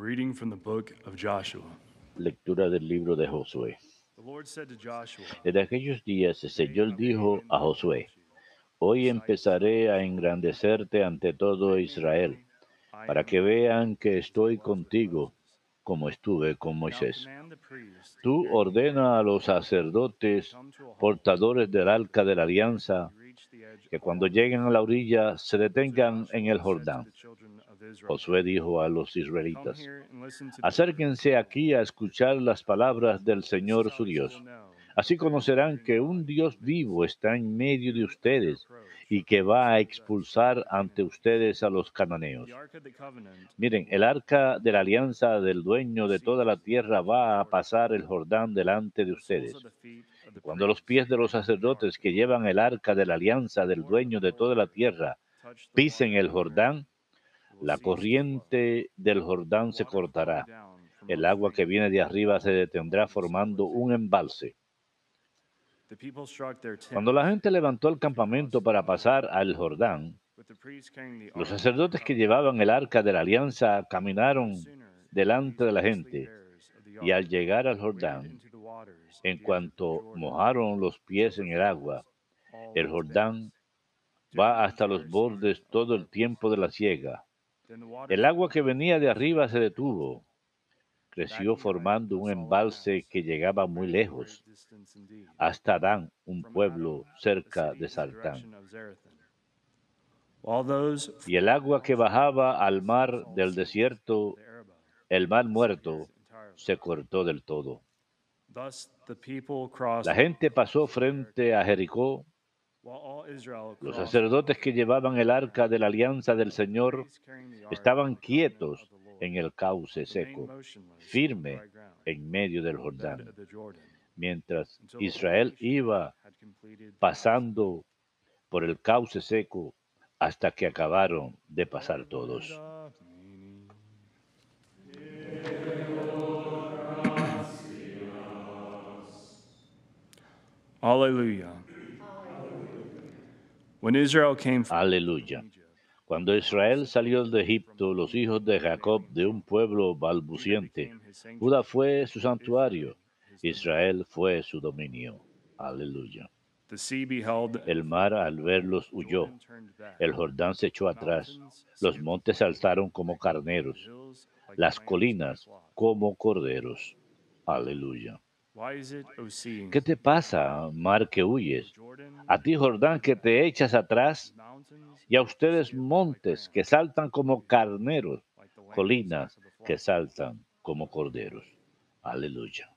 reading from the book of Joshua. Lectura del libro de Josué. The Lord said to Joshua, En aquellos días el Señor dijo a Josué, Hoy empezaré a engrandecerte ante todo Israel, para que vean que estoy contigo, como estuve con Moisés. Tú ordena a los sacerdotes, portadores del arca de la alianza, que cuando lleguen a la orilla se detengan en el Jordán. Josué dijo a los israelitas, acérquense aquí a escuchar las palabras del Señor su Dios. Así conocerán que un Dios vivo está en medio de ustedes y que va a expulsar ante ustedes a los cananeos. Miren, el arca de la alianza del dueño de toda la tierra va a pasar el Jordán delante de ustedes. Cuando los pies de los sacerdotes que llevan el arca de la alianza del dueño de toda la tierra pisen el Jordán, la corriente del Jordán se cortará. El agua que viene de arriba se detendrá formando un embalse. Cuando la gente levantó el campamento para pasar al Jordán, los sacerdotes que llevaban el arca de la alianza caminaron delante de la gente y al llegar al Jordán, en cuanto mojaron los pies en el agua, el Jordán va hasta los bordes todo el tiempo de la siega. El agua que venía de arriba se detuvo, creció formando un embalse que llegaba muy lejos, hasta Dan, un pueblo cerca de Sartán. Y el agua que bajaba al mar del desierto, el mar muerto, se cortó del todo. La gente pasó frente a Jericó. Los sacerdotes que llevaban el arca de la alianza del Señor estaban quietos en el cauce seco, firme en medio del Jordán, mientras Israel iba pasando por el cauce seco hasta que acabaron de pasar todos. Hallelujah. When Israel came from Aleluya. Cuando Israel salió de Egipto, los hijos de Jacob de un pueblo balbuciente, Judá fue su santuario. Israel fue su dominio. Aleluya. El mar al verlos huyó, el Jordán se echó atrás, los montes saltaron como carneros, las colinas como corderos. Aleluya. ¿Qué te pasa, mar que huyes? A ti, Jordán, que te echas atrás, y a ustedes montes que saltan como carneros, colinas que saltan como corderos. Aleluya.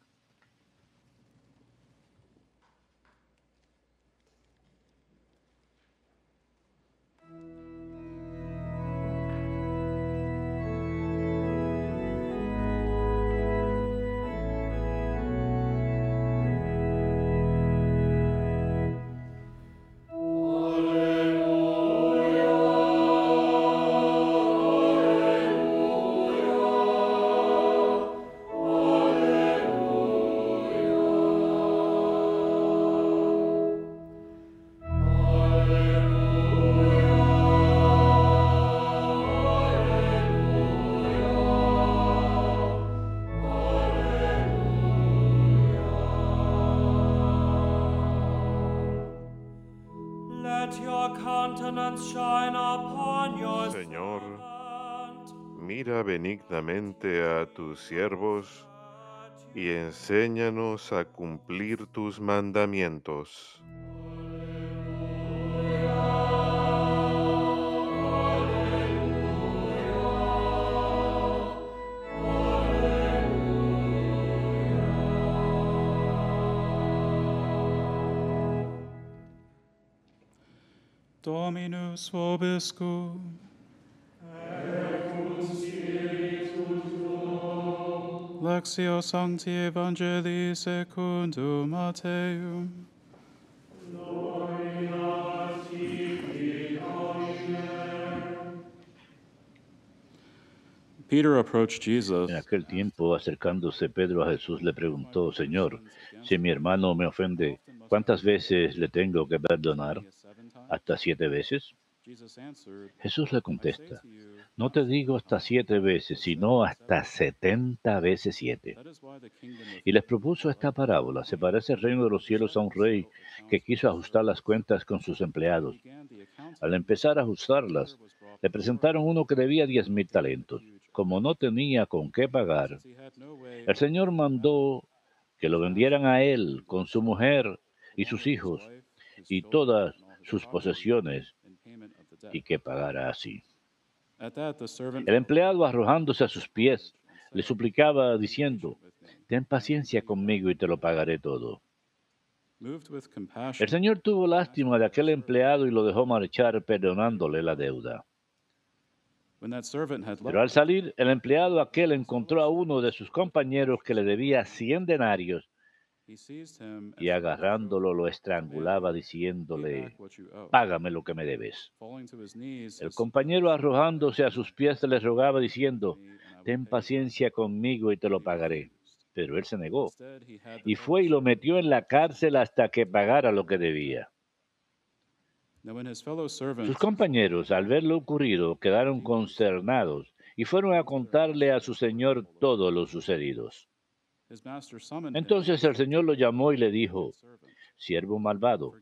A tus siervos y enséñanos a cumplir tus mandamientos. Dominus vobiscum. Lectio Sancti Evangelii secundum Matteum. Peter approached Jesus. En aquel tiempo, acercándose Pedro a Jesús, le preguntó, Señor, si mi hermano me ofende, ¿cuántas veces le tengo que perdonar? ¿Hasta siete veces? Jesus answered, Jesús le contesta, No te digo hasta siete veces, sino hasta setenta veces siete. Y les propuso esta parábola. Se parece el reino de los cielos a un rey que quiso ajustar las cuentas con sus empleados. Al empezar a ajustarlas, le presentaron uno que debía diez mil talentos. Como no tenía con qué pagar, el Señor mandó que lo vendieran a él con su mujer y sus hijos y todas sus posesiones y que pagara así. El empleado arrojándose a sus pies le suplicaba diciendo, ten paciencia conmigo y te lo pagaré todo. El Señor tuvo lástima de aquel empleado y lo dejó marchar perdonándole la deuda. Pero al salir, el empleado aquel encontró a uno de sus compañeros que le debía cien denarios y agarrándolo lo estrangulaba diciéndole, págame lo que me debes. El compañero arrojándose a sus pies le rogaba diciendo, ten paciencia conmigo y te lo pagaré. Pero él se negó y fue y lo metió en la cárcel hasta que pagara lo que debía. Sus compañeros, al ver lo ocurrido, quedaron consternados y fueron a contarle a su señor todo lo sucedido. Entonces el señor lo llamó y le dijo, siervo malvado,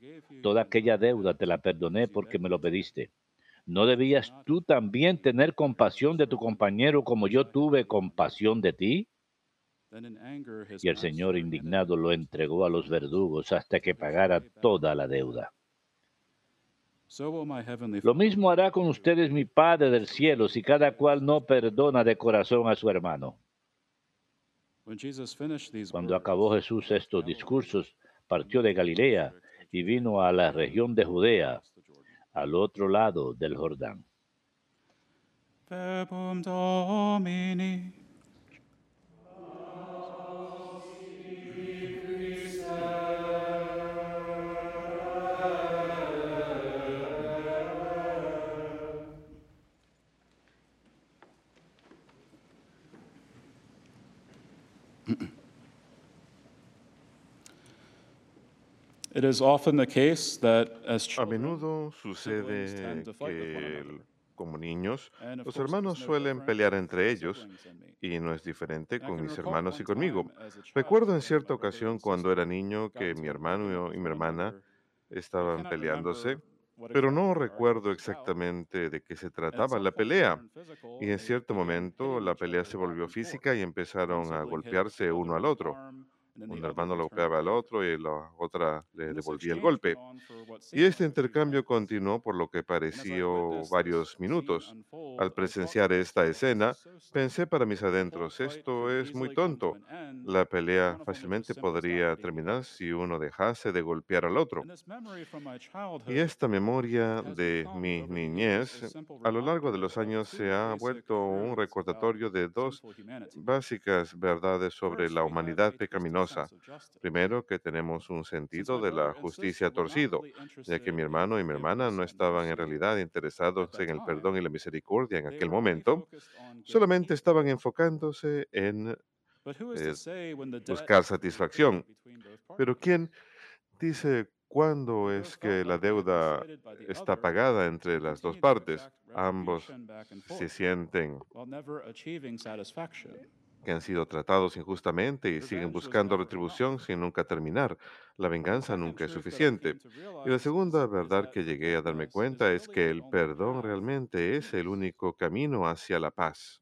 toda aquella deuda te la perdoné porque me lo pediste. ¿No debías tú también tener compasión de tu compañero como yo tuve compasión de ti? Y el Señor indignado lo entregó a los verdugos hasta que pagara toda la deuda. Lo mismo hará con ustedes mi Padre del cielo si cada cual no perdona de corazón a su hermano. Cuando acabó Jesús estos discursos, partió de Galilea y vino a la región de Judea, al otro lado del Jordán. A menudo sucede que, como niños, los hermanos suelen pelear entre ellos y no es diferente con mis hermanos y conmigo. Recuerdo en cierta ocasión and cuando era niño que mi hermano y mi hermana estaban peleándose, pero no recuerdo exactamente de qué se trataba la pelea. Y en cierto momento la pelea se volvió física y empezaron a golpearse uno al otro. Un hermano lo golpeaba al otro y la otra le devolvía el golpe. Y este intercambio continuó por lo que pareció varios minutos. Al presenciar esta escena, "This is so stupid. pensé para mis adentros, esto es muy tonto. La pelea fácilmente podría terminar si uno dejase de golpear al otro. Y esta memoria de mi niñez, a lo largo de los años se ha vuelto un recordatorio de dos básicas verdades sobre la humanidad pecaminosa. Primero, que tenemos un sentido de la justicia torcido, ya que mi hermano y mi hermana no estaban en realidad interesados en el perdón y la misericordia en aquel momento, solamente estaban enfocándose en eh, buscar satisfacción. Pero? ¿quién dice cuándo es que la deuda está pagada entre las dos partes? Ambos se sienten que han sido tratados injustamente y siguen Revenge was buscando retribución sin nunca terminar. La venganza second nunca es suficiente. Y la segunda verdad que llegué a darme cuenta es que el perdón realmente es el único camino hacia la paz.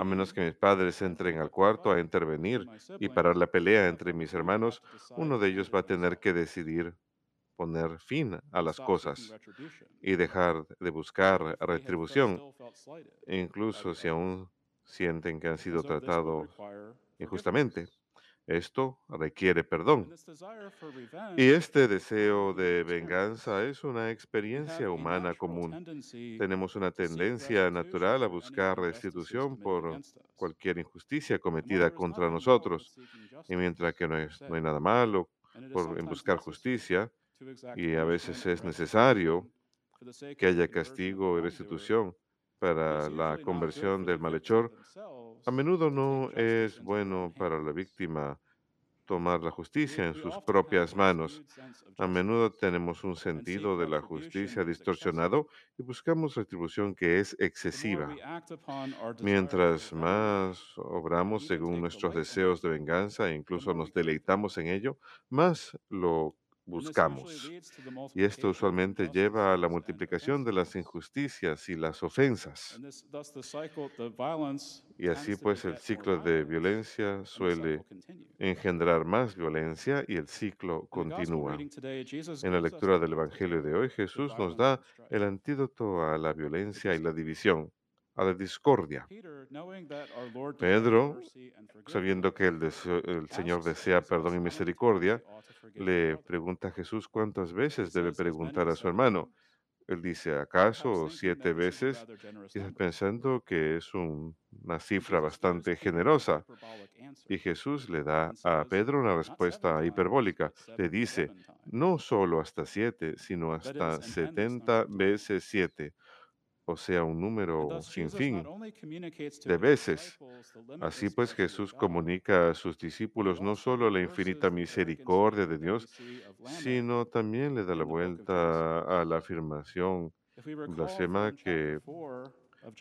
A- menos que mis padres entren al cuarto a intervenir y parar la pelea entre mis hermanos, uno de ellos va a tener que decidir poner fin a las cosas y dejar de buscar retribución, incluso si aún sienten que han sido tratados injustamente. Esto requiere perdón. Y este deseo de venganza es una experiencia humana común. Tenemos una tendencia natural a buscar restitución por cualquier injusticia cometida contra nosotros. Y mientras que no, es, no hay nada malo por, en buscar justicia, y a veces es necesario que haya castigo y restitución it para la conversión del malhechor, a menudo no es bueno para la víctima tomar la justicia en sus propias manos. A menudo tenemos un sentido de la justicia distorsionado y buscamos retribución que es excesiva. Mientras más obramos según nuestros deseos de venganza e incluso nos deleitamos en ello, más lo buscamos. Y esto usualmente lleva a la multiplicación de las injusticias y las ofensas. Y así pues el ciclo de violencia suele engendrar más violencia y el ciclo continúa. En la lectura del Evangelio de hoy, Jesús nos da el antídoto a la violencia y la división, a la discordia. Pedro, sabiendo que el, deseo- el Señor desea perdón y misericordia, le pregunta a Jesús cuántas veces debe preguntar a su hermano. Él dice, ¿acaso siete veces? Quizás pensando que es un- una cifra bastante generosa. Y Jesús le da a Pedro una respuesta hiperbólica. Le dice, no solo hasta siete, sino hasta setenta veces siete. O sea, un número sin fin de veces. Así pues, Jesús comunica a sus discípulos no solo la infinita misericordia de Dios, sino también le da la vuelta a la afirmación blasfema que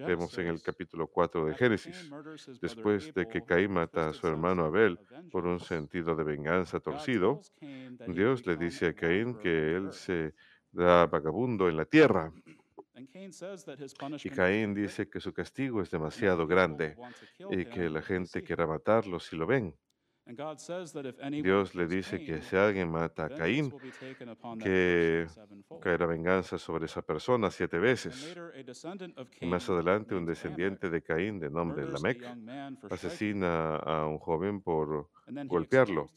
vemos en el capítulo 4 de Génesis. Después de que Caín mata a su hermano Abel por un sentido de venganza torcido, Dios le dice a Caín que él se da vagabundo en la tierra. Y Caín dice que su castigo es demasiado grande y que la gente quiera matarlo si lo ven. Dios le dice que si alguien mata a Caín, que caerá venganza sobre esa persona siete veces. Y más adelante, un descendiente de Caín de nombre Lamec asesina a un joven por golpearlo.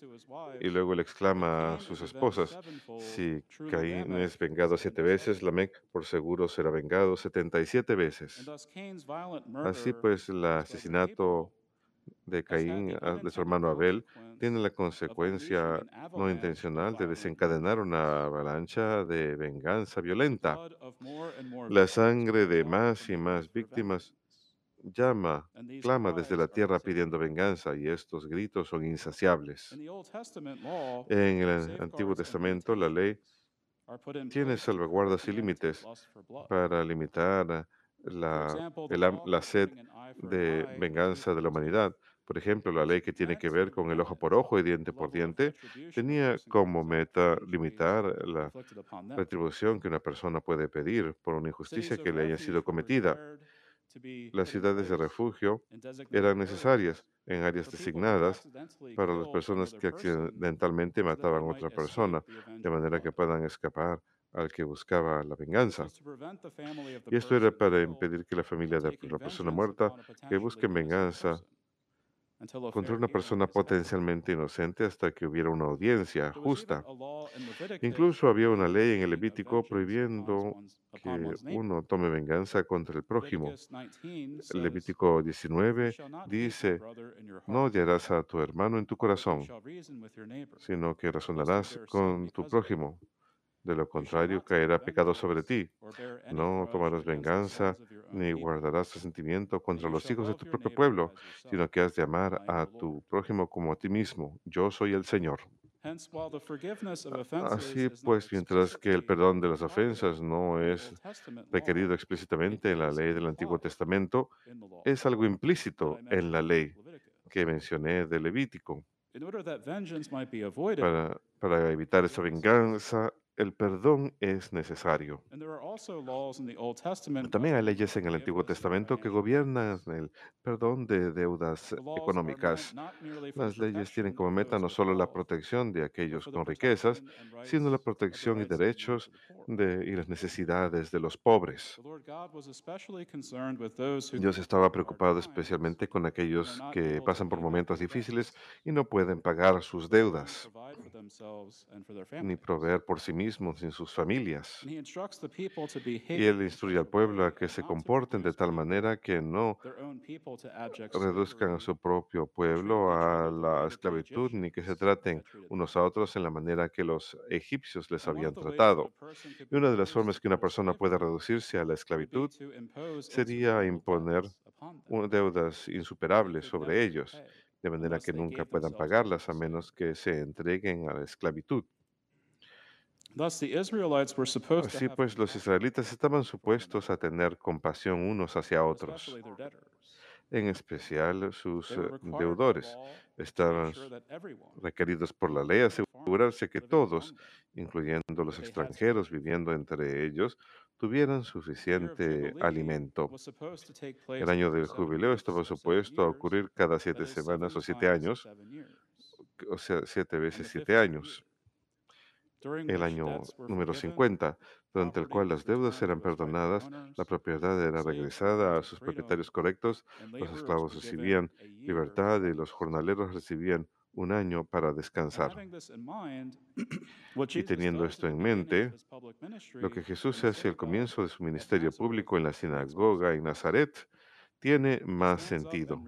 Y luego le exclama a sus esposas, si Caín es vengado siete veces, Lamec por seguro será vengado setenta y siete veces. Así pues, el asesinato de Caín, ah, de su hermano Abel, tiene la consecuencia no intencional de desencadenar una avalancha de venganza violenta. La sangre de más y más víctimas llama, clama desde la tierra pidiendo venganza y estos gritos son insaciables. En el Antiguo Testamento, la ley tiene salvaguardas y límites para limitar la, el la sed de venganza de la humanidad. Por ejemplo, la ley que tiene que ver con el ojo por ojo y diente por diente tenía como meta limitar la retribución que una persona puede pedir por una injusticia que le haya sido cometida. Las ciudades de refugio eran necesarias en áreas designadas para las personas que accidentalmente mataban a otra persona, de manera que puedan escapar al que buscaba la venganza. Y esto era para impedir que la familia de la persona muerta que busquen venganza contra una persona potencialmente inocente hasta que hubiera una audiencia justa. Incluso había una ley en el Levítico prohibiendo que uno tome venganza contra el prójimo. El Levítico 19 dice, no odiarás a tu hermano en tu corazón, sino que razonarás con tu prójimo. De lo contrario, caerá pecado sobre ti. No tomarás venganza ni guardarás resentimiento contra los hijos de tu propio pueblo, sino que has de amar a tu prójimo como a ti mismo. Yo soy el Señor. Así pues, mientras que el perdón de las ofensas no es requerido explícitamente en la ley del Antiguo Testamento, es algo implícito en la ley que mencioné de Levítico. Para, para evitar esa venganza, el perdón es necesario. También hay leyes en el Antiguo Testamento que gobiernan el perdón de deudas económicas. Las leyes tienen como meta no solo la protección de aquellos con riquezas, sino la protección y derechos de, y las necesidades de los pobres. Dios estaba preocupado especialmente con aquellos que pasan por momentos difíciles y no pueden pagar sus deudas ni proveer por sí mismos ni sus familias. Y él instruye al pueblo a que se comporten de tal manera que no reduzcan a su propio pueblo a la esclavitud ni que se traten unos a otros en la manera que los egipcios les habían tratado. Y una de las formas que una persona puede reducirse a la esclavitud sería imponer deudas insuperables sobre ellos de manera que nunca puedan pagarlas a menos que se entreguen a la esclavitud. Así pues, los israelitas estaban supuestos a tener compasión unos hacia otros, especially their debtors. en especial sus eh, deudores. Estaban requeridos por la ley asegurarse que todos, incluyendo los extranjeros viviendo entre ellos, tuvieran suficiente alimento. El año del jubileo estaba supuesto a ocurrir cada siete semanas o siete años, o sea, siete veces siete 50th años. El año número forgiven, 50, durante el cual las deudas eran perdonadas, la propiedad era regresada a sus propietarios correctos, los esclavos recibían libertad y los jornaleros recibían un año para descansar. Y teniendo esto en mente, Lo que Jesús hace al comienzo de su ministerio público en la sinagoga en Nazaret tiene más sentido.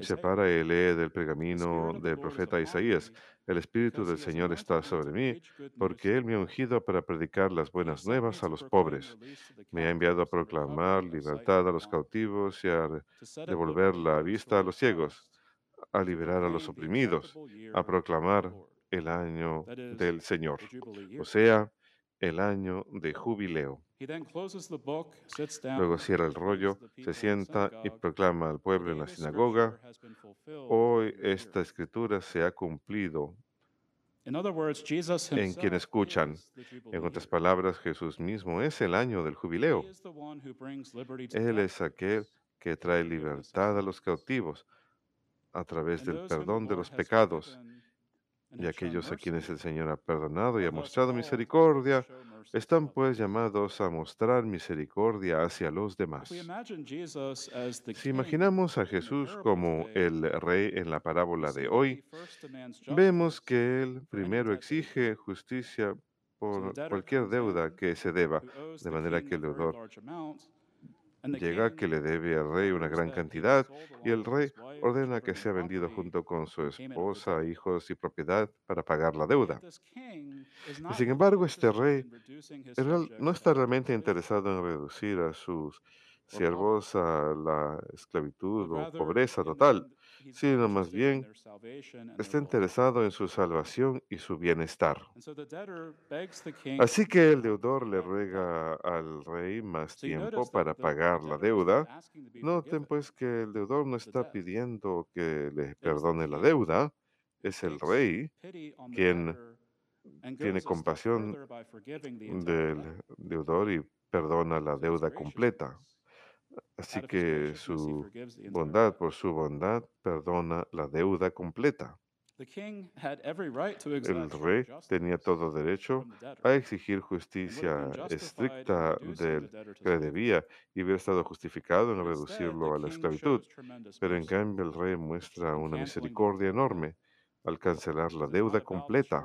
Se para y lee del pergamino del profeta Isaías. El Espíritu del Señor está sobre mí, porque Él me ha ungido para predicar las buenas nuevas a los pobres. Me ha enviado a proclamar libertad a los cautivos y a devolver la vista a los ciegos, a liberar a los oprimidos, a proclamar el año del Señor, o sea, el año de jubileo. Luego cierra el rollo, se sienta y proclama al pueblo en la sinagoga, hoy esta escritura se ha cumplido. En quienes escuchan. En otras palabras, Jesús mismo es el año del jubileo. Él es aquel que trae libertad a los cautivos a través del perdón de los pecados y aquellos a quienes el Señor ha perdonado y ha mostrado misericordia, están pues llamados a mostrar misericordia hacia los demás. Si imaginamos a Jesús como el rey en la parábola de hoy, vemos que Él primero exige justicia por cualquier deuda que se deba, de manera que el deudor llega que le debe al rey una gran cantidad y el rey ordena que sea vendido junto con su esposa, hijos y propiedad para pagar la deuda. Y sin embargo, este rey no está realmente interesado en reducir a sus siervos a la esclavitud o pobreza total, sino más bien está interesado en su salvación y su bienestar. Así que el deudor le ruega al rey más tiempo para pagar la deuda. Noten pues que el deudor no está pidiendo que le perdone la deuda, es el rey quien tiene compasión del deudor y perdona la deuda completa. Así que su bondad, por su bondad, perdona la deuda completa. El rey tenía todo derecho a exigir justicia estricta del que le debía y hubiera estado justificado en reducirlo a la esclavitud. Pero en cambio el rey muestra una misericordia enorme al cancelar la deuda completa,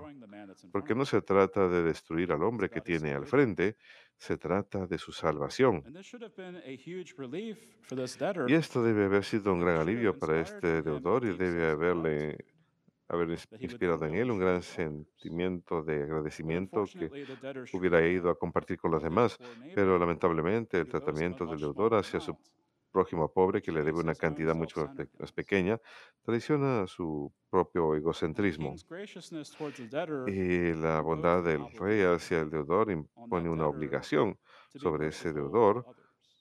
porque no se trata de destruir al hombre que tiene al frente, se trata de su salvación. Y esto debe haber sido un gran alivio para este deudor y debe haberle haber inspirado en él un gran sentimiento de agradecimiento que hubiera ido a compartir con los demás, pero lamentablemente el tratamiento del deudor hacia su prójimo pobre que le debe una cantidad mucho más, pequeña, traiciona su propio egocentrismo. Y la bondad del rey hacia el deudor on impone una obligación sobre ese deudor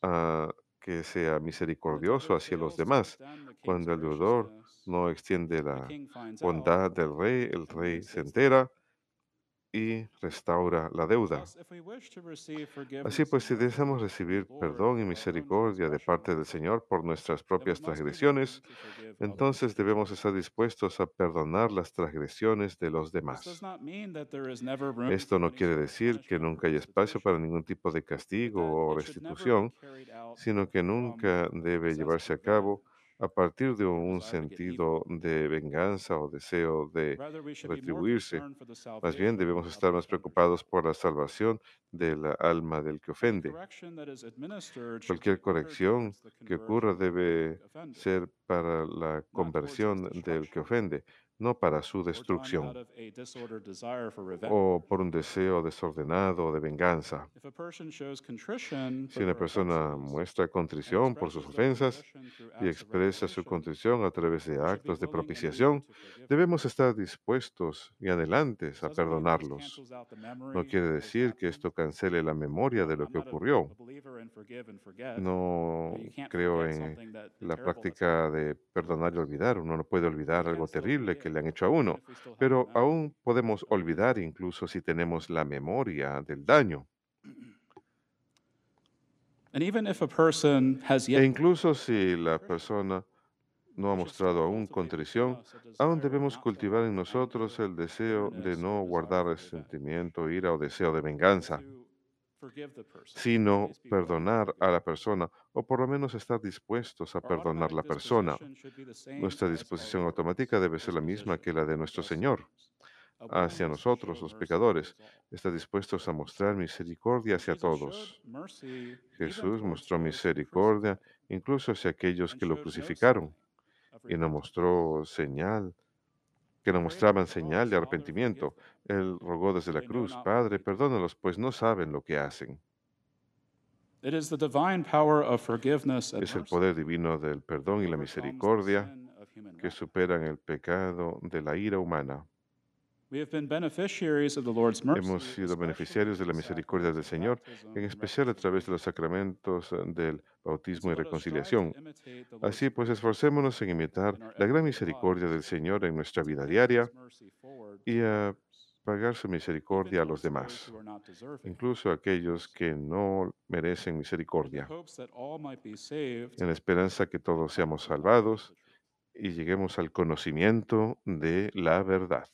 a que sea misericordioso hacia los demás. Cuando el deudor no extiende la bondad del rey, el rey se entera y restaura la deuda. Así pues, si deseamos recibir perdón y misericordia de parte del Señor por nuestras propias transgresiones, entonces debemos estar dispuestos a perdonar las transgresiones de los demás. Esto no quiere decir que nunca hay espacio para ningún tipo de castigo o restitución, sino que nunca debe llevarse a cabo a partir de un sentido de venganza o deseo de retribuirse. Más bien debemos estar más preocupados por la salvación de la alma del que ofende. Cualquier corrección que ocurra debe ser para la conversión del que ofende, no para su destrucción o por un deseo desordenado de venganza. Si una persona muestra contrición por sus ofensas y expresa su contrición a través de actos de propiciación, debemos estar dispuestos y adelantes This a perdonarlos. No quiere decir que esto cancele la memoria de lo que ocurrió. No creo en la práctica de perdonar y olvidar. Uno no puede olvidar algo terrible que forgive, le han hecho a uno, pero aún podemos olvidar incluso si tenemos la memoria del daño. E incluso si la persona no ha mostrado aún contrición, aún debemos cultivar en nosotros el deseo de no guardar resentimiento, ira o deseo de venganza, sino perdonar a la persona o por lo menos estar dispuestos a perdonar la automatic persona. Nuestra disposición automática debe ser la misma que la de nuestro Señor a hacia nosotros, los pecadores. Está dispuestos a mostrar misericordia hacia todos. Jesús mostró misericordia incluso hacia aquellos que lo crucificaron y no mostró señal, que prayed mostraban señal de "Father, arrepentimiento. Él rogó desde la cruz, Padre, they do." perdónalos, pues no saben lo que hacen. Es el poder divino del perdón y la misericordia que superan el pecado de la ira humana. Hemos sido beneficiarios de la misericordia del Señor, en especial a través de los sacramentos eh, del bautismo y reconciliación. Así pues, esforcémonos en imitar la gran misericordia del Señor en nuestra vida diaria y a pagar su misericordia a los demás, incluso a aquellos que no merecen misericordia, en la esperanza que todos seamos salvados y lleguemos al conocimiento de la verdad.